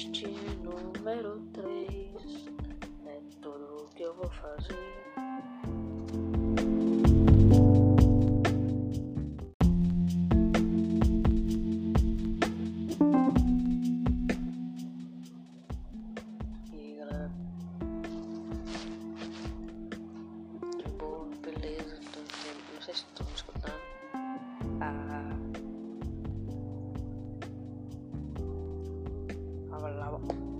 Podcast número 3 é tudo o que eu vou fazer. E galera, que boa, beleza, não sei se estão escutando. Ah. は。